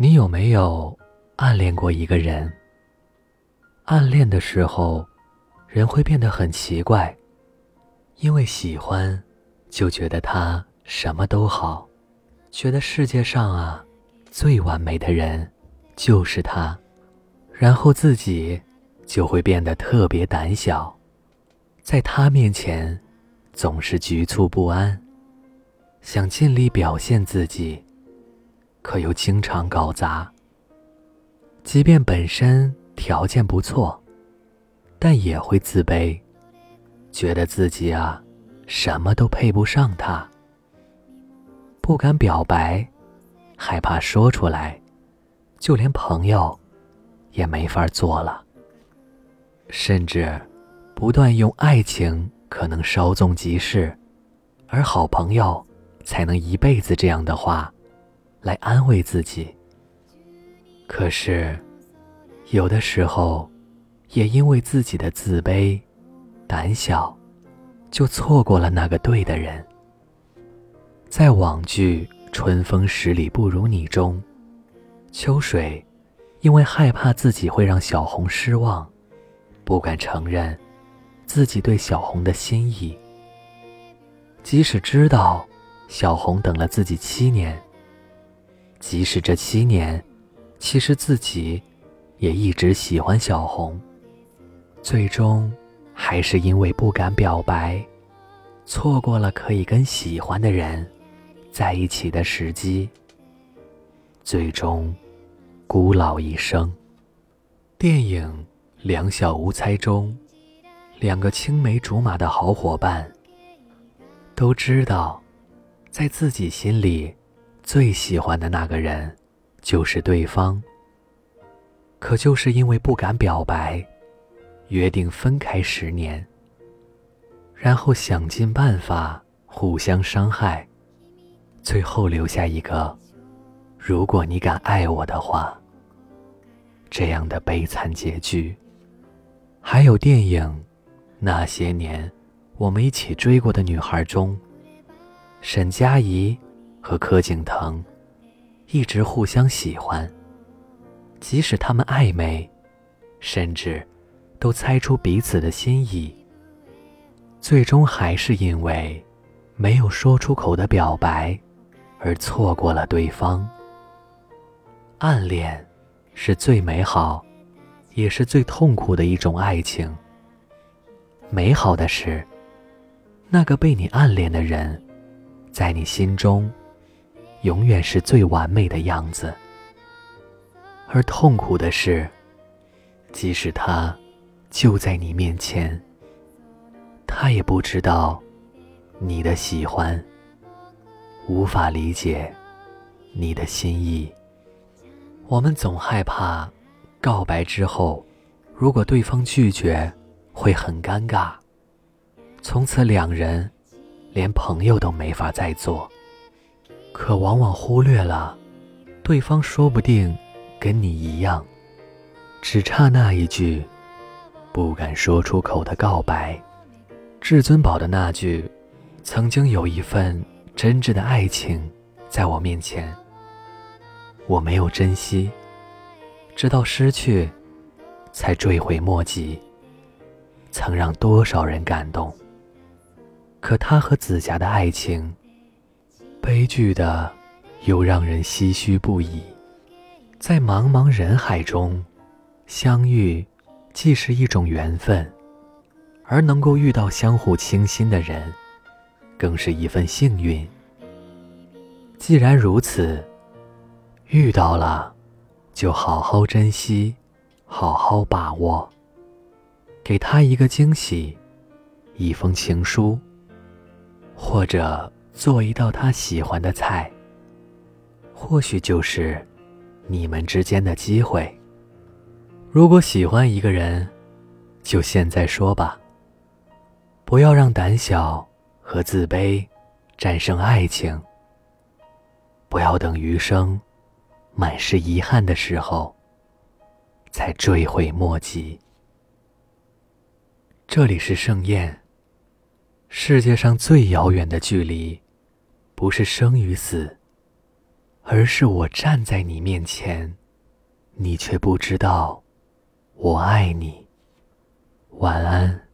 你有没有暗恋过一个人？暗恋的时候，人会变得很奇怪，因为喜欢，就觉得他什么都好，觉得世界上啊，最完美的人就是他，然后自己就会变得特别胆小，在他面前总是局促不安，想尽力表现自己。可又经常搞砸。即便本身条件不错，但也会自卑，觉得自己啊，什么都配不上他。不敢表白，害怕说出来，就连朋友也没法做了。甚至不断用爱情可能稍纵即逝，而好朋友才能一辈子这样的话。来安慰自己。可是，有的时候，也因为自己的自卑、胆小，就错过了那个对的人。在网剧《春风十里不如你》中，秋水因为害怕自己会让小红失望，不敢承认自己对小红的心意。即使知道小红等了自己七年。即使这七年，其实自己也一直喜欢小红，最终还是因为不敢表白，错过了可以跟喜欢的人在一起的时机，最终孤老一生。电影《两小无猜》中，两个青梅竹马的好伙伴都知道，在自己心里。最喜欢的那个人，就是对方。可就是因为不敢表白，约定分开十年，然后想尽办法互相伤害，最后留下一个“如果你敢爱我的话”这样的悲惨结局。还有电影《那些年，我们一起追过的女孩》中，沈佳宜。和柯景腾一直互相喜欢，即使他们暧昧，甚至都猜出彼此的心意，最终还是因为没有说出口的表白而错过了对方。暗恋是最美好，也是最痛苦的一种爱情。美好的是，那个被你暗恋的人，在你心中。永远是最完美的样子，而痛苦的是，即使他就在你面前，他也不知道你的喜欢，无法理解你的心意。我们总害怕告白之后，如果对方拒绝，会很尴尬，从此两人连朋友都没法再做。可往往忽略了，对方说不定跟你一样，只差那一句不敢说出口的告白。至尊宝的那句“曾经有一份真挚的爱情在我面前，我没有珍惜，直到失去，才追悔莫及”，曾让多少人感动。可他和紫霞的爱情。悲剧的，又让人唏嘘不已。在茫茫人海中相遇，既是一种缘分，而能够遇到相互倾心的人，更是一份幸运。既然如此，遇到了，就好好珍惜，好好把握，给他一个惊喜，一封情书，或者。做一道他喜欢的菜，或许就是你们之间的机会。如果喜欢一个人，就现在说吧。不要让胆小和自卑战胜爱情。不要等余生满是遗憾的时候，才追悔莫及。这里是盛宴。世界上最遥远的距离。不是生与死，而是我站在你面前，你却不知道我爱你。晚安。